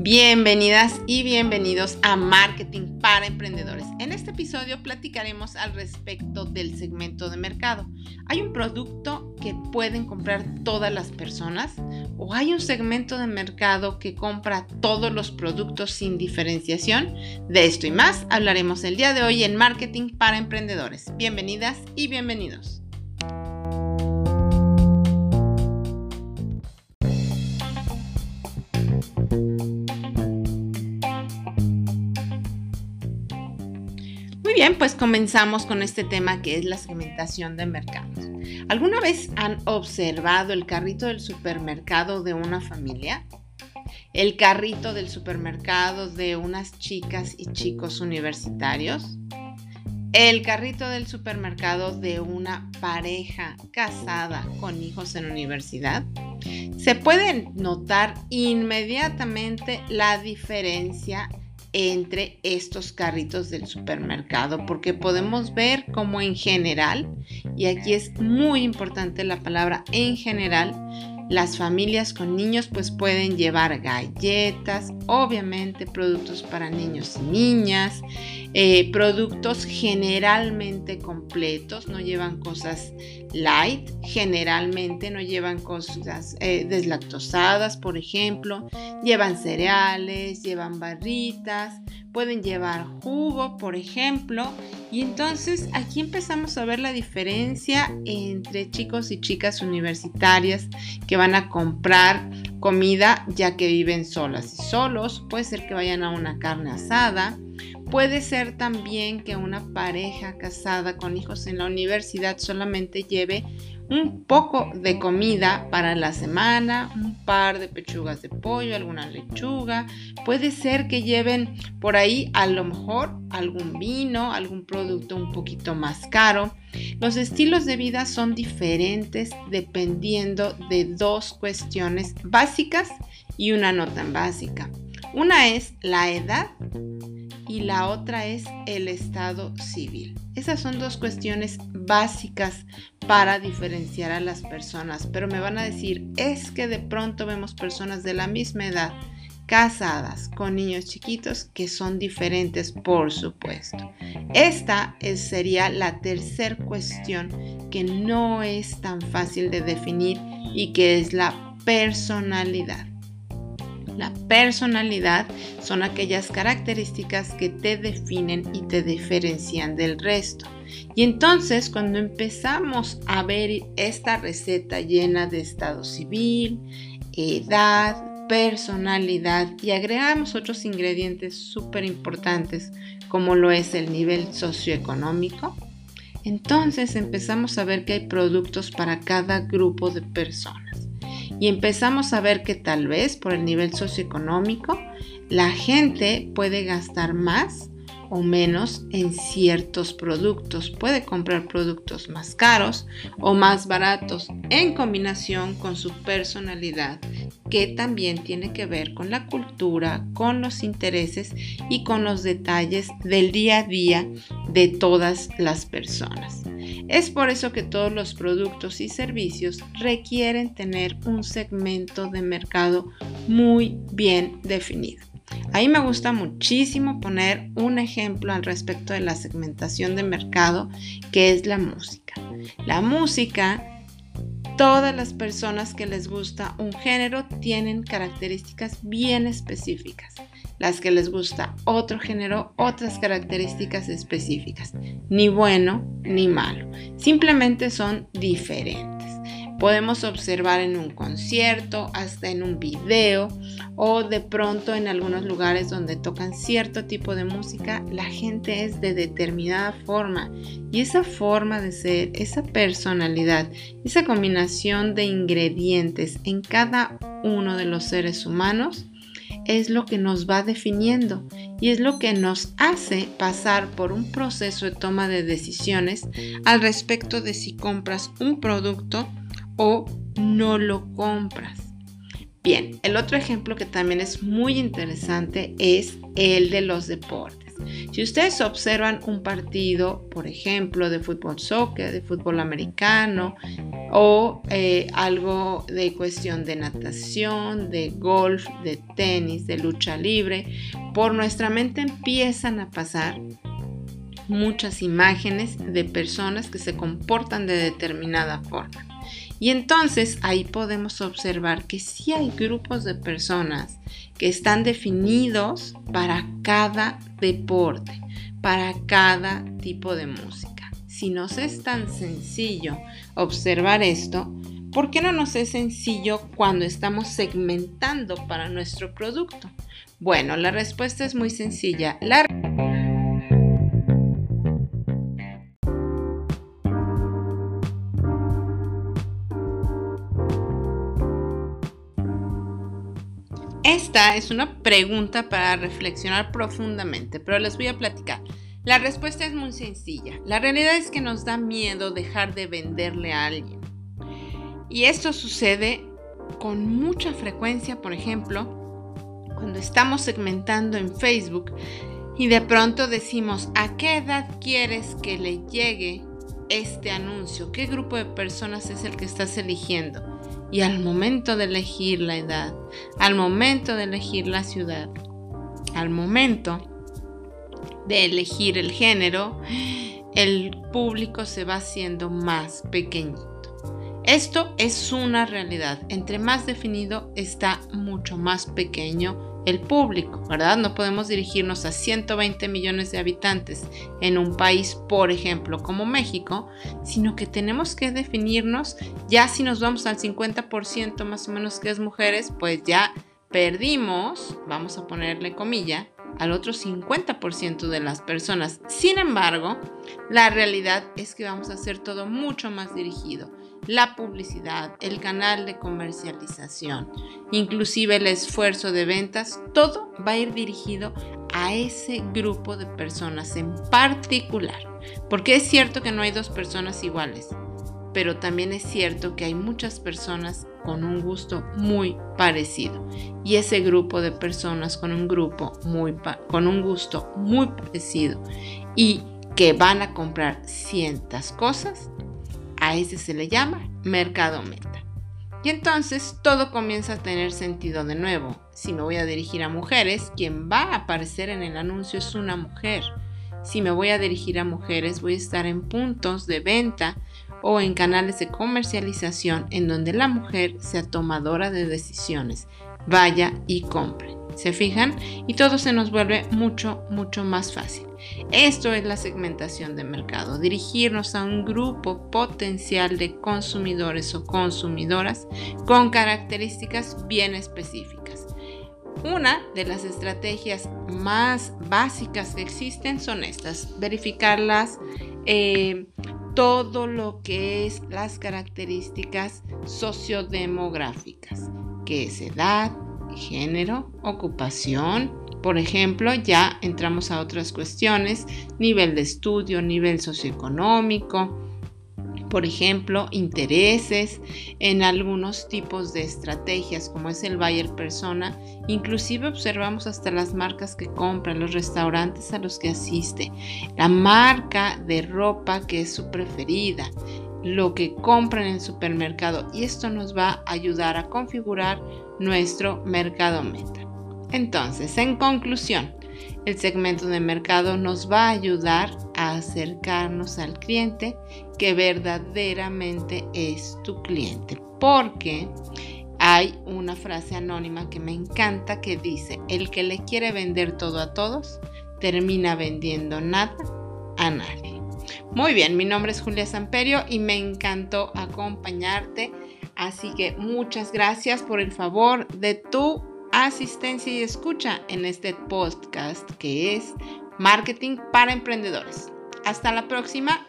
Bienvenidas y bienvenidos a Marketing para Emprendedores. En este episodio platicaremos al respecto del segmento de mercado. ¿Hay un producto que pueden comprar todas las personas o hay un segmento de mercado que compra todos los productos sin diferenciación? De esto y más hablaremos el día de hoy en Marketing para Emprendedores. Bienvenidas y bienvenidos. Bien, pues comenzamos con este tema que es la segmentación de mercados. ¿Alguna vez han observado el carrito del supermercado de una familia? ¿El carrito del supermercado de unas chicas y chicos universitarios? ¿El carrito del supermercado de una pareja casada con hijos en universidad? Se puede notar inmediatamente la diferencia entre estos carritos del supermercado porque podemos ver como en general, y aquí es muy importante la palabra en general, las familias con niños pues pueden llevar galletas, obviamente productos para niños y niñas, eh, productos generalmente completos, no llevan cosas light, generalmente no llevan cosas eh, deslactosadas, por ejemplo, llevan cereales, llevan barritas, pueden llevar jugo, por ejemplo, y entonces aquí empezamos a ver la diferencia entre chicos y chicas universitarias que van a comprar comida ya que viven solas y solos, puede ser que vayan a una carne asada, Puede ser también que una pareja casada con hijos en la universidad solamente lleve un poco de comida para la semana, un par de pechugas de pollo, alguna lechuga. Puede ser que lleven por ahí a lo mejor algún vino, algún producto un poquito más caro. Los estilos de vida son diferentes dependiendo de dos cuestiones básicas y una no tan básica. Una es la edad y la otra es el estado civil. Esas son dos cuestiones básicas para diferenciar a las personas, pero me van a decir, es que de pronto vemos personas de la misma edad casadas con niños chiquitos que son diferentes, por supuesto. Esta sería la tercera cuestión que no es tan fácil de definir y que es la personalidad. La personalidad son aquellas características que te definen y te diferencian del resto. Y entonces cuando empezamos a ver esta receta llena de estado civil, edad, personalidad y agregamos otros ingredientes súper importantes como lo es el nivel socioeconómico, entonces empezamos a ver que hay productos para cada grupo de personas y empezamos a ver que tal vez por el nivel socioeconómico la gente puede gastar más o menos en ciertos productos. Puede comprar productos más caros o más baratos en combinación con su personalidad, que también tiene que ver con la cultura, con los intereses y con los detalles del día a día de todas las personas. Es por eso que todos los productos y servicios requieren tener un segmento de mercado muy bien definido. Ahí me gusta muchísimo poner un ejemplo al respecto de la segmentación de mercado, que es la música. La música, todas las personas que les gusta un género tienen características bien específicas. Las que les gusta otro género, otras características específicas. Ni bueno ni malo. Simplemente son diferentes podemos observar en un concierto, hasta en un video o de pronto en algunos lugares donde tocan cierto tipo de música, la gente es de determinada forma y esa forma de ser, esa personalidad, esa combinación de ingredientes en cada uno de los seres humanos es lo que nos va definiendo y es lo que nos hace pasar por un proceso de toma de decisiones al respecto de si compras un producto o no lo compras. Bien, el otro ejemplo que también es muy interesante es el de los deportes. Si ustedes observan un partido, por ejemplo, de fútbol soccer, de fútbol americano, o eh, algo de cuestión de natación, de golf, de tenis, de lucha libre, por nuestra mente empiezan a pasar muchas imágenes de personas que se comportan de determinada forma. Y entonces ahí podemos observar que sí hay grupos de personas que están definidos para cada deporte, para cada tipo de música. Si nos es tan sencillo observar esto, ¿por qué no nos es sencillo cuando estamos segmentando para nuestro producto? Bueno, la respuesta es muy sencilla. La Esta es una pregunta para reflexionar profundamente, pero les voy a platicar. La respuesta es muy sencilla. La realidad es que nos da miedo dejar de venderle a alguien. Y esto sucede con mucha frecuencia, por ejemplo, cuando estamos segmentando en Facebook y de pronto decimos, ¿a qué edad quieres que le llegue este anuncio? ¿Qué grupo de personas es el que estás eligiendo? Y al momento de elegir la edad, al momento de elegir la ciudad, al momento de elegir el género, el público se va haciendo más pequeñito. Esto es una realidad. Entre más definido está mucho más pequeño el público, ¿verdad? No podemos dirigirnos a 120 millones de habitantes en un país, por ejemplo, como México, sino que tenemos que definirnos, ya si nos vamos al 50% más o menos que es mujeres, pues ya perdimos, vamos a ponerle comilla, al otro 50% de las personas. Sin embargo, la realidad es que vamos a hacer todo mucho más dirigido la publicidad, el canal de comercialización, inclusive el esfuerzo de ventas, todo va a ir dirigido a ese grupo de personas en particular. Porque es cierto que no hay dos personas iguales, pero también es cierto que hay muchas personas con un gusto muy parecido. Y ese grupo de personas con un grupo muy con un gusto muy parecido y que van a comprar cientas cosas, a ese se le llama mercado meta. Y entonces todo comienza a tener sentido de nuevo. Si me voy a dirigir a mujeres, quien va a aparecer en el anuncio es una mujer. Si me voy a dirigir a mujeres, voy a estar en puntos de venta o en canales de comercialización en donde la mujer sea tomadora de decisiones. Vaya y compre. ¿Se fijan? Y todo se nos vuelve mucho, mucho más fácil. Esto es la segmentación de mercado, dirigirnos a un grupo potencial de consumidores o consumidoras con características bien específicas. Una de las estrategias más básicas que existen son estas, verificarlas, eh, todo lo que es las características sociodemográficas, que es edad, género, ocupación, por ejemplo, ya entramos a otras cuestiones, nivel de estudio, nivel socioeconómico, por ejemplo, intereses en algunos tipos de estrategias como es el buyer persona. Inclusive observamos hasta las marcas que compran, los restaurantes a los que asiste, la marca de ropa que es su preferida, lo que compran en el supermercado y esto nos va a ayudar a configurar nuestro mercado meta. Entonces, en conclusión, el segmento de mercado nos va a ayudar a acercarnos al cliente que verdaderamente es tu cliente. Porque hay una frase anónima que me encanta que dice, el que le quiere vender todo a todos, termina vendiendo nada a nadie. Muy bien, mi nombre es Julia Samperio y me encantó acompañarte. Así que muchas gracias por el favor de tu asistencia y escucha en este podcast que es Marketing para Emprendedores. Hasta la próxima